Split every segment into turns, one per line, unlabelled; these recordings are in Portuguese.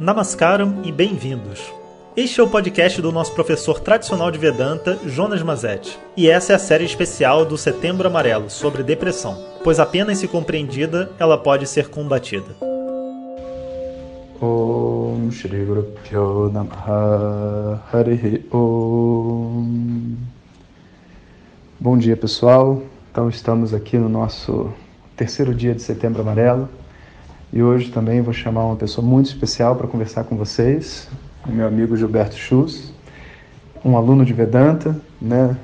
Namaskaram e bem-vindos. Este é o podcast do nosso professor tradicional de Vedanta, Jonas Mazet. E essa é a série especial do Setembro Amarelo sobre depressão, pois apenas se compreendida, ela pode ser combatida.
Om Shri Guru Pyo Namaha Om Bom dia pessoal, então estamos aqui no nosso terceiro dia de Setembro Amarelo e hoje também vou chamar uma pessoa muito especial para conversar com vocês, o meu amigo Gilberto Schultz, um aluno de Vedanta, né?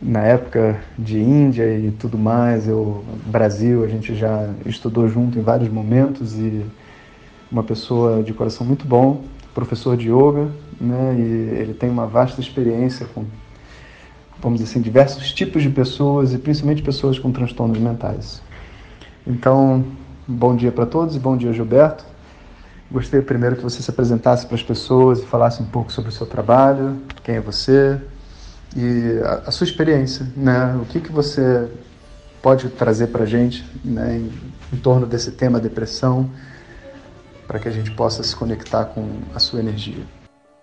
Na época de Índia e tudo mais, eu Brasil, a gente já estudou junto em vários momentos e uma pessoa de coração muito bom, professor de yoga, né? E ele tem uma vasta experiência com vamos dizer assim, diversos tipos de pessoas e principalmente pessoas com transtornos mentais. Então, bom dia para todos e bom dia, Gilberto. Gostaria primeiro que você se apresentasse para as pessoas e falasse um pouco sobre o seu trabalho, quem é você e a, a sua experiência, né? O que, que você pode trazer para a gente né, em, em torno desse tema depressão, para que a gente possa se conectar com a sua energia.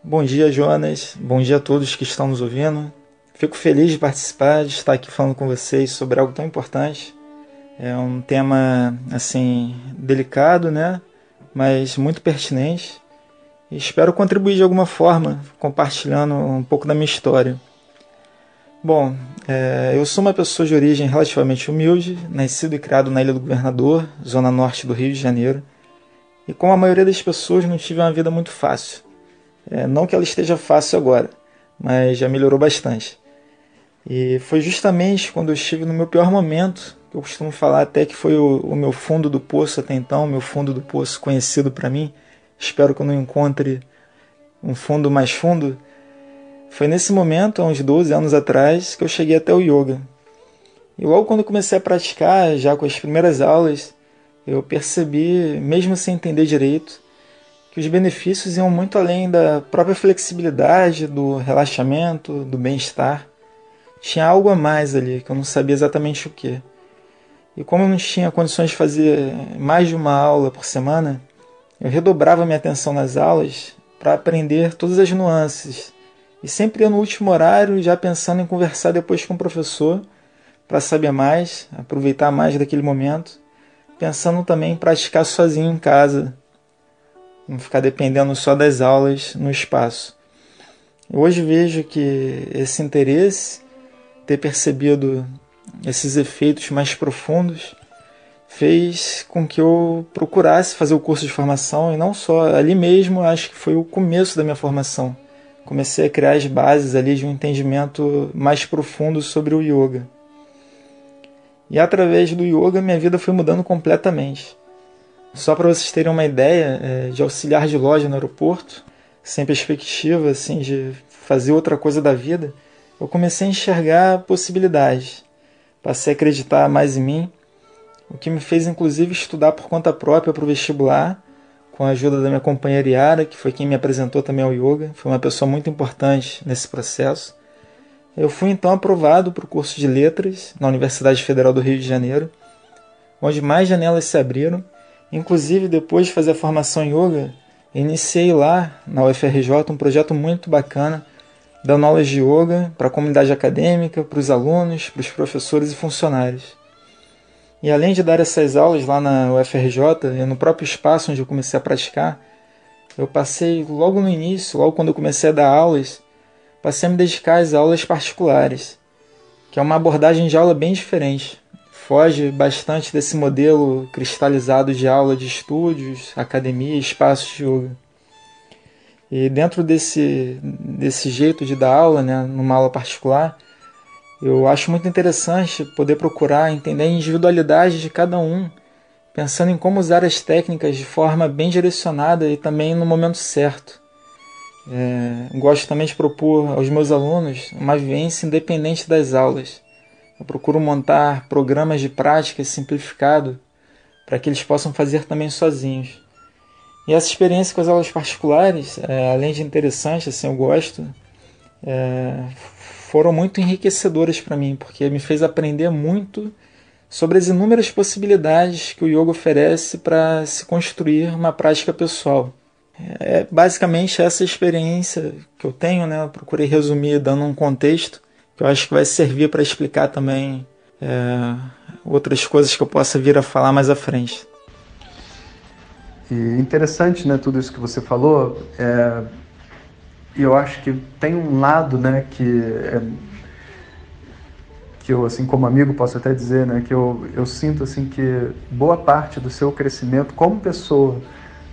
Bom dia, Jonas. Bom dia a todos que estão nos ouvindo. Fico feliz de participar, de estar aqui falando com vocês sobre algo tão importante. É um tema assim delicado, né? mas muito pertinente. Espero contribuir de alguma forma, compartilhando um pouco da minha história. Bom, é, eu sou uma pessoa de origem relativamente humilde, nascido e criado na Ilha do Governador, zona norte do Rio de Janeiro. E como a maioria das pessoas, não tive uma vida muito fácil. É, não que ela esteja fácil agora, mas já melhorou bastante. E foi justamente quando eu estive no meu pior momento eu costumo falar até que foi o, o meu fundo do poço até então, meu fundo do poço conhecido para mim. Espero que eu não encontre um fundo mais fundo. Foi nesse momento, há uns 12 anos atrás, que eu cheguei até o yoga. E logo quando comecei a praticar, já com as primeiras aulas, eu percebi, mesmo sem entender direito, que os benefícios iam muito além da própria flexibilidade, do relaxamento, do bem-estar. Tinha algo a mais ali que eu não sabia exatamente o que. E como eu não tinha condições de fazer mais de uma aula por semana, eu redobrava minha atenção nas aulas para aprender todas as nuances. E sempre ia no último horário, já pensando em conversar depois com o professor para saber mais, aproveitar mais daquele momento, pensando também em praticar sozinho em casa, não ficar dependendo só das aulas no espaço. Hoje vejo que esse interesse, ter percebido esses efeitos mais profundos fez com que eu procurasse fazer o curso de formação e não só ali mesmo, acho que foi o começo da minha formação. Comecei a criar as bases ali de um entendimento mais profundo sobre o yoga. E através do yoga minha vida foi mudando completamente. Só para vocês terem uma ideia, é, de auxiliar de loja no aeroporto, sem perspectiva assim de fazer outra coisa da vida, eu comecei a enxergar possibilidades passei a acreditar mais em mim, o que me fez inclusive estudar por conta própria para o vestibular, com a ajuda da minha companheira Yara, que foi quem me apresentou também ao yoga, foi uma pessoa muito importante nesse processo. Eu fui então aprovado para o curso de letras na Universidade Federal do Rio de Janeiro, onde mais janelas se abriram. Inclusive, depois de fazer a formação em yoga, iniciei lá na UFRJ um projeto muito bacana dando aulas de yoga para a comunidade acadêmica, para os alunos, para os professores e funcionários. E além de dar essas aulas lá na UFRJ e no próprio espaço onde eu comecei a praticar, eu passei logo no início, logo quando eu comecei a dar aulas, passei a me dedicar às aulas particulares, que é uma abordagem de aula bem diferente. Foge bastante desse modelo cristalizado de aula de estúdios, academia e espaços de yoga. E dentro desse, desse jeito de dar aula, né, numa aula particular, eu acho muito interessante poder procurar entender a individualidade de cada um, pensando em como usar as técnicas de forma bem direcionada e também no momento certo. É, gosto também de propor aos meus alunos uma vivência independente das aulas. Eu procuro montar programas de prática simplificado para que eles possam fazer também sozinhos. E essa experiência com as aulas particulares, é, além de interessante, assim, eu gosto, é, foram muito enriquecedoras para mim, porque me fez aprender muito sobre as inúmeras possibilidades que o yoga oferece para se construir uma prática pessoal. é basicamente essa experiência que eu tenho, né? Eu procurei resumir dando um contexto que eu acho que vai servir para explicar também é, outras coisas que eu possa vir a falar mais à frente.
E interessante, né, tudo isso que você falou. É, eu acho que tem um lado, né, que é, que eu, assim, como amigo, posso até dizer, né, que eu, eu sinto, assim, que boa parte do seu crescimento como pessoa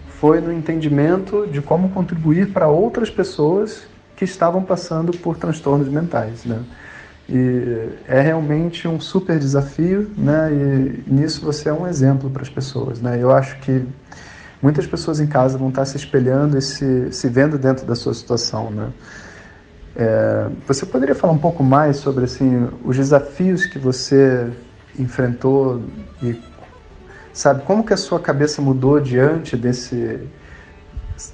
foi no entendimento de como contribuir para outras pessoas que estavam passando por transtornos mentais, né. E é realmente um super desafio, né, e nisso você é um exemplo para as pessoas, né. Eu acho que muitas pessoas em casa vão estar se espelhando e se, se vendo dentro da sua situação, né. É, você poderia falar um pouco mais sobre assim os desafios que você enfrentou e sabe como que a sua cabeça mudou diante desse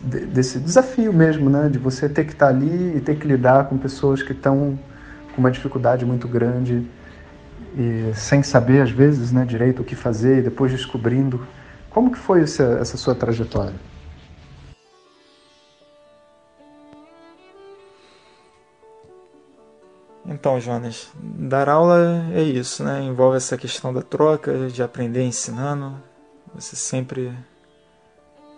desse desafio mesmo, né, de você ter que estar ali e ter que lidar com pessoas que estão com uma dificuldade muito grande e sem saber às vezes, né, direito o que fazer e depois descobrindo como que foi essa, essa sua trajetória?
Então, Jonas, dar aula é isso, né? Envolve essa questão da troca, de aprender ensinando. Você sempre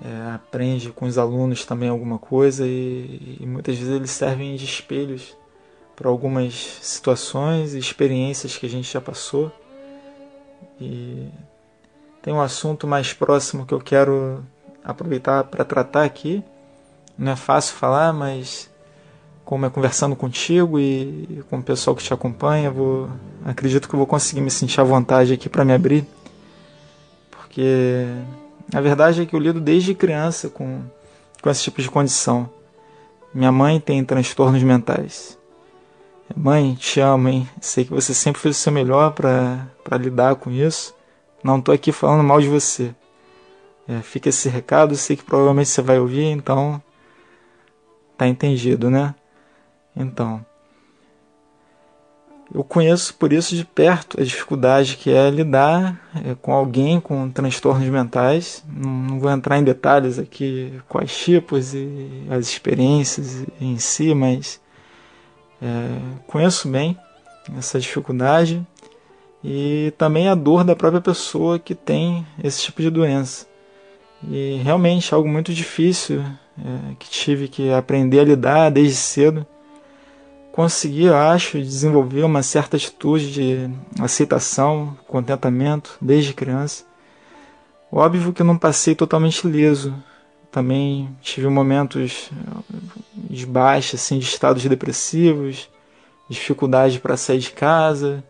é, aprende com os alunos também alguma coisa e, e muitas vezes eles servem de espelhos para algumas situações e experiências que a gente já passou. E tem um assunto mais próximo que eu quero aproveitar para tratar aqui. Não é fácil falar, mas como é conversando contigo e com o pessoal que te acompanha, vou acredito que eu vou conseguir me sentir à vontade aqui para me abrir, porque a verdade é que eu lido desde criança com com esse tipo de condição. Minha mãe tem transtornos mentais. Mãe, te amo, hein? Sei que você sempre fez o seu melhor para lidar com isso. Não tô aqui falando mal de você. É, fica esse recado, sei que provavelmente você vai ouvir, então tá entendido, né? Então, eu conheço por isso de perto a dificuldade que é lidar é, com alguém com transtornos mentais. Não vou entrar em detalhes aqui quais tipos e as experiências em si, mas é, conheço bem essa dificuldade e também a dor da própria pessoa que tem esse tipo de doença. E realmente algo muito difícil é, que tive que aprender a lidar desde cedo consegui, eu acho, desenvolver uma certa atitude de aceitação, contentamento desde criança. Óbvio que eu não passei totalmente liso. Também tive momentos de baixa, assim, de estados depressivos, dificuldade para sair de casa,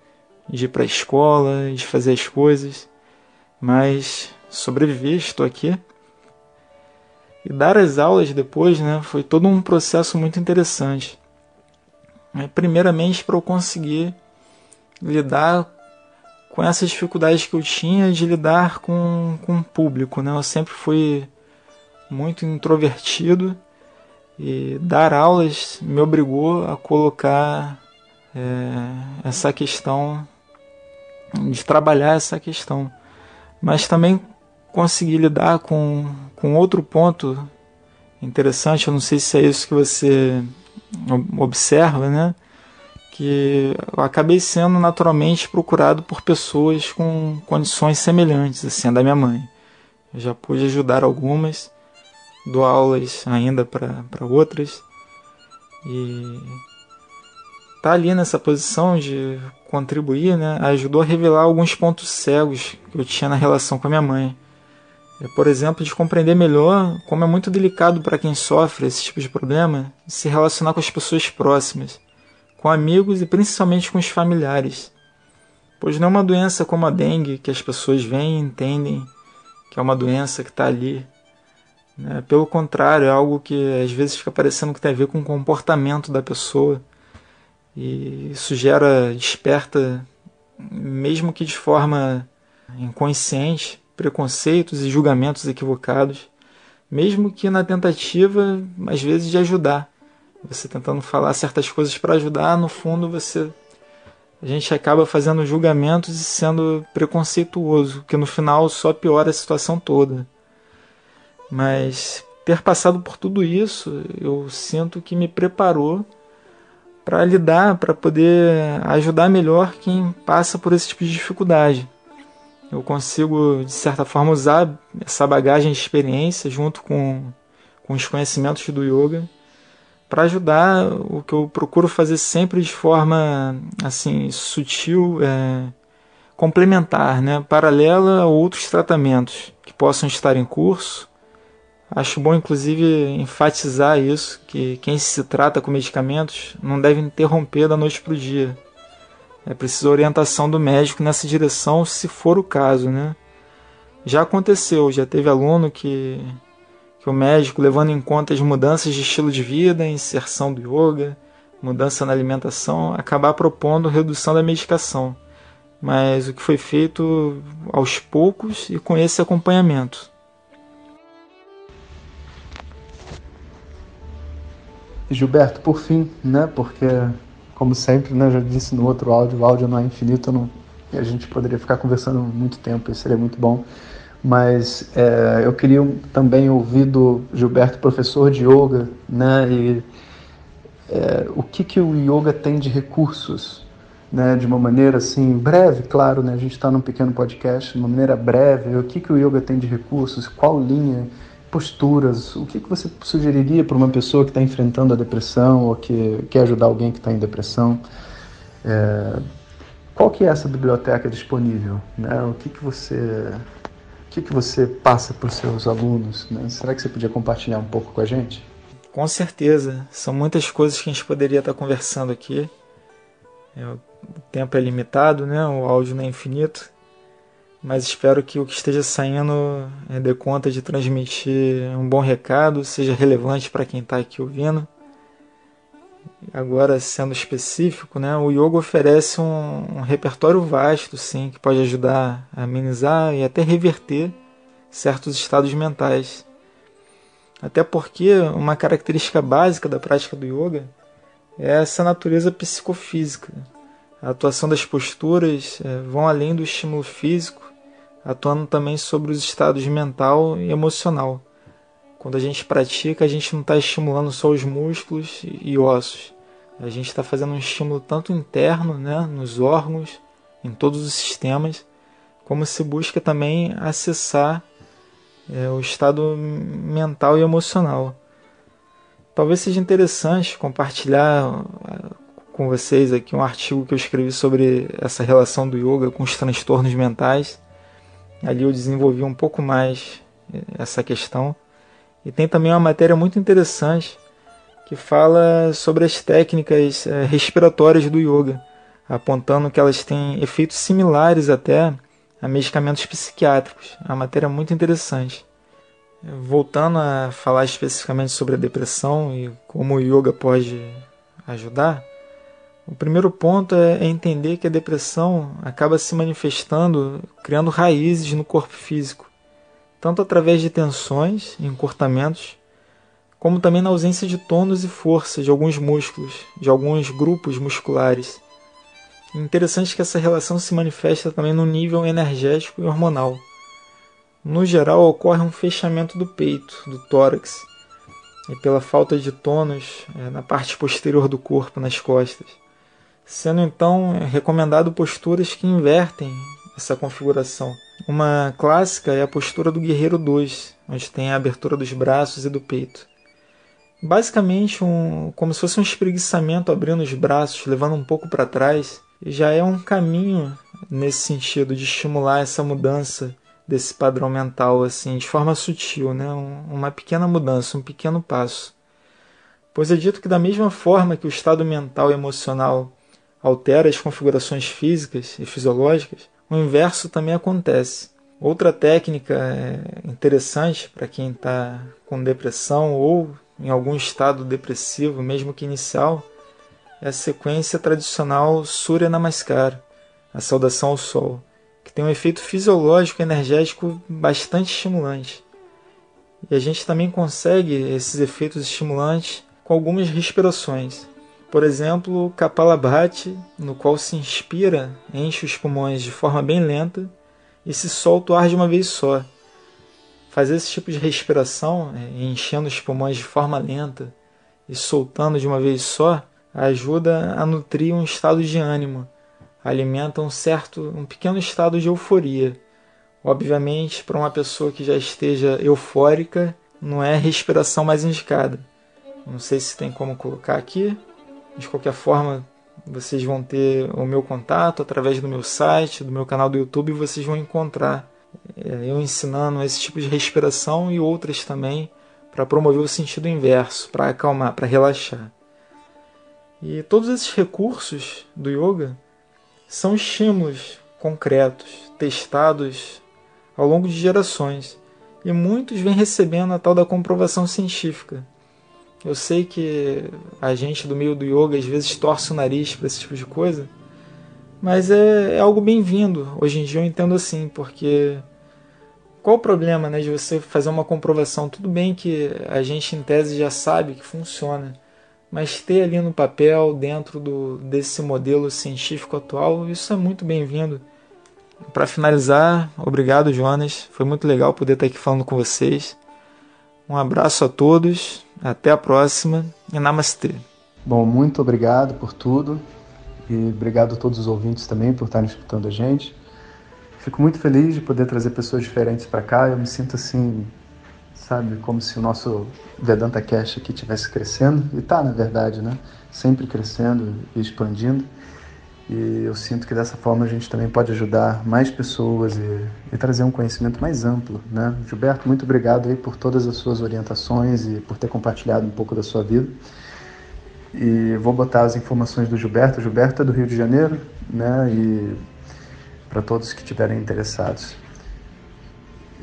de ir para a escola, de fazer as coisas. Mas sobrevivi, estou aqui. E dar as aulas depois, né, foi todo um processo muito interessante né? primeiramente para eu conseguir lidar com essas dificuldades que eu tinha de lidar com, com o público. Né? Eu sempre fui muito introvertido e dar aulas me obrigou a colocar é, essa questão, de trabalhar essa questão. Mas também consegui lidar com, com outro ponto interessante, eu não sei se é isso que você observa, né, que eu acabei sendo naturalmente procurado por pessoas com condições semelhantes assim da minha mãe. Eu já pude ajudar algumas, dou aulas ainda para outras e tá ali nessa posição de contribuir, né, ajudou a revelar alguns pontos cegos que eu tinha na relação com a minha mãe. É, por exemplo, de compreender melhor como é muito delicado para quem sofre esse tipo de problema se relacionar com as pessoas próximas, com amigos e principalmente com os familiares. Pois não é uma doença como a dengue que as pessoas veem e entendem que é uma doença que está ali. Né? Pelo contrário, é algo que às vezes fica parecendo que tem a ver com o comportamento da pessoa. E isso gera, desperta, mesmo que de forma inconsciente, preconceitos e julgamentos equivocados, mesmo que na tentativa, às vezes, de ajudar. Você tentando falar certas coisas para ajudar, no fundo você a gente acaba fazendo julgamentos e sendo preconceituoso, que no final só piora a situação toda. Mas ter passado por tudo isso, eu sinto que me preparou para lidar, para poder ajudar melhor quem passa por esse tipo de dificuldade. Eu consigo, de certa forma, usar essa bagagem de experiência junto com, com os conhecimentos do yoga para ajudar o que eu procuro fazer sempre de forma assim sutil, é, complementar, né, paralela a outros tratamentos que possam estar em curso Acho bom, inclusive, enfatizar isso, que quem se trata com medicamentos não deve interromper da noite para o dia. É preciso orientação do médico nessa direção, se for o caso, né? Já aconteceu, já teve aluno que, que o médico, levando em conta as mudanças de estilo de vida, inserção do yoga, mudança na alimentação, acabar propondo redução da medicação. Mas o que foi feito aos poucos e com esse acompanhamento.
Gilberto, por fim, né? Porque, como sempre, né, já disse no outro áudio, o áudio não é infinito, não, e a gente poderia ficar conversando muito tempo, isso seria muito bom. Mas é, eu queria também ouvir do Gilberto, professor de yoga, né? E é, o que, que o yoga tem de recursos, né? De uma maneira assim breve, claro, né? A gente está num pequeno podcast, de uma maneira breve. O que, que o yoga tem de recursos? Qual linha? Posturas, o que, que você sugeriria para uma pessoa que está enfrentando a depressão ou que quer ajudar alguém que está em depressão? É, qual que é essa biblioteca disponível? Né? O que, que você o que, que você passa para os seus alunos? Né? Será que você podia compartilhar um pouco com a gente?
Com certeza, são muitas coisas que a gente poderia estar conversando aqui. É, o tempo é limitado, né? o áudio não é infinito mas espero que o que esteja saindo é, dê conta de transmitir um bom recado, seja relevante para quem está aqui ouvindo. Agora, sendo específico, né, o yoga oferece um, um repertório vasto, sim, que pode ajudar a amenizar e até reverter certos estados mentais. Até porque uma característica básica da prática do yoga é essa natureza psicofísica. A atuação das posturas é, vão além do estímulo físico atuando também sobre os estados mental e emocional. Quando a gente pratica, a gente não está estimulando só os músculos e ossos. A gente está fazendo um estímulo tanto interno, né, nos órgãos, em todos os sistemas, como se busca também acessar é, o estado mental e emocional. Talvez seja interessante compartilhar com vocês aqui um artigo que eu escrevi sobre essa relação do yoga com os transtornos mentais Ali eu desenvolvi um pouco mais eh, essa questão. E tem também uma matéria muito interessante que fala sobre as técnicas eh, respiratórias do yoga, apontando que elas têm efeitos similares até a medicamentos psiquiátricos. É uma matéria muito interessante. Voltando a falar especificamente sobre a depressão e como o yoga pode ajudar, o primeiro ponto é entender que a depressão acaba se manifestando criando raízes no corpo físico, tanto através de tensões e encurtamentos, como também na ausência de tônus e força de alguns músculos, de alguns grupos musculares. É interessante que essa relação se manifesta também no nível energético e hormonal. No geral, ocorre um fechamento do peito, do tórax, e pela falta de tônus é, na parte posterior do corpo, nas costas sendo então recomendado posturas que invertem essa configuração. Uma clássica é a postura do Guerreiro 2, onde tem a abertura dos braços e do peito. Basicamente, um, como se fosse um espreguiçamento abrindo os braços, levando um pouco para trás, já é um caminho nesse sentido de estimular essa mudança desse padrão mental assim, de forma sutil, né? uma pequena mudança, um pequeno passo. Pois é dito que da mesma forma que o estado mental e emocional altera as configurações físicas e fisiológicas, o inverso também acontece. Outra técnica é, interessante para quem está com depressão ou em algum estado depressivo, mesmo que inicial, é a sequência tradicional Surya Namaskar, a saudação ao Sol, que tem um efeito fisiológico e energético bastante estimulante. E a gente também consegue esses efeitos estimulantes com algumas respirações. Por exemplo, Kapalabhati, no qual se inspira, enche os pulmões de forma bem lenta e se solta o ar de uma vez só, fazer esse tipo de respiração, é, enchendo os pulmões de forma lenta e soltando de uma vez só, ajuda a nutrir um estado de ânimo, alimenta um certo, um pequeno estado de euforia. Obviamente, para uma pessoa que já esteja eufórica, não é a respiração mais indicada. Não sei se tem como colocar aqui. De qualquer forma, vocês vão ter o meu contato através do meu site, do meu canal do YouTube, vocês vão encontrar é, eu ensinando esse tipo de respiração e outras também para promover o sentido inverso, para acalmar, para relaxar. E todos esses recursos do yoga são estímulos concretos, testados ao longo de gerações, e muitos vêm recebendo a tal da comprovação científica. Eu sei que a gente do meio do yoga às vezes torce o nariz para esse tipo de coisa, mas é, é algo bem-vindo. Hoje em dia eu entendo assim, porque qual o problema né, de você fazer uma comprovação? Tudo bem que a gente em tese já sabe que funciona, mas ter ali no papel, dentro do, desse modelo científico atual, isso é muito bem-vindo. Para finalizar, obrigado, Jonas. Foi muito legal poder estar aqui falando com vocês. Um abraço a todos, até a próxima e namastê.
Bom, muito obrigado por tudo e obrigado a todos os ouvintes também por estarem escutando a gente. Fico muito feliz de poder trazer pessoas diferentes para cá. Eu me sinto assim, sabe, como se o nosso Vedanta Cash aqui estivesse crescendo e está, na verdade, né? Sempre crescendo e expandindo. E eu sinto que dessa forma a gente também pode ajudar mais pessoas e, e, trazer um conhecimento mais amplo, né? Gilberto, muito obrigado aí por todas as suas orientações e por ter compartilhado um pouco da sua vida. E vou botar as informações do Gilberto. Gilberto é do Rio de Janeiro, né? E para todos que estiverem interessados.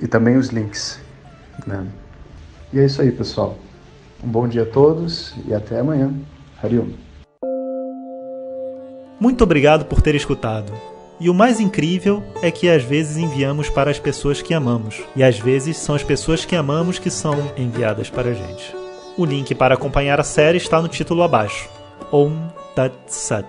E também os links, né? E é isso aí, pessoal. Um bom dia a todos e até amanhã. Hariom.
Muito obrigado por ter escutado. E o mais incrível é que às vezes enviamos para as pessoas que amamos, e às vezes são as pessoas que amamos que são enviadas para a gente. O link para acompanhar a série está no título abaixo. Om Tat Sat.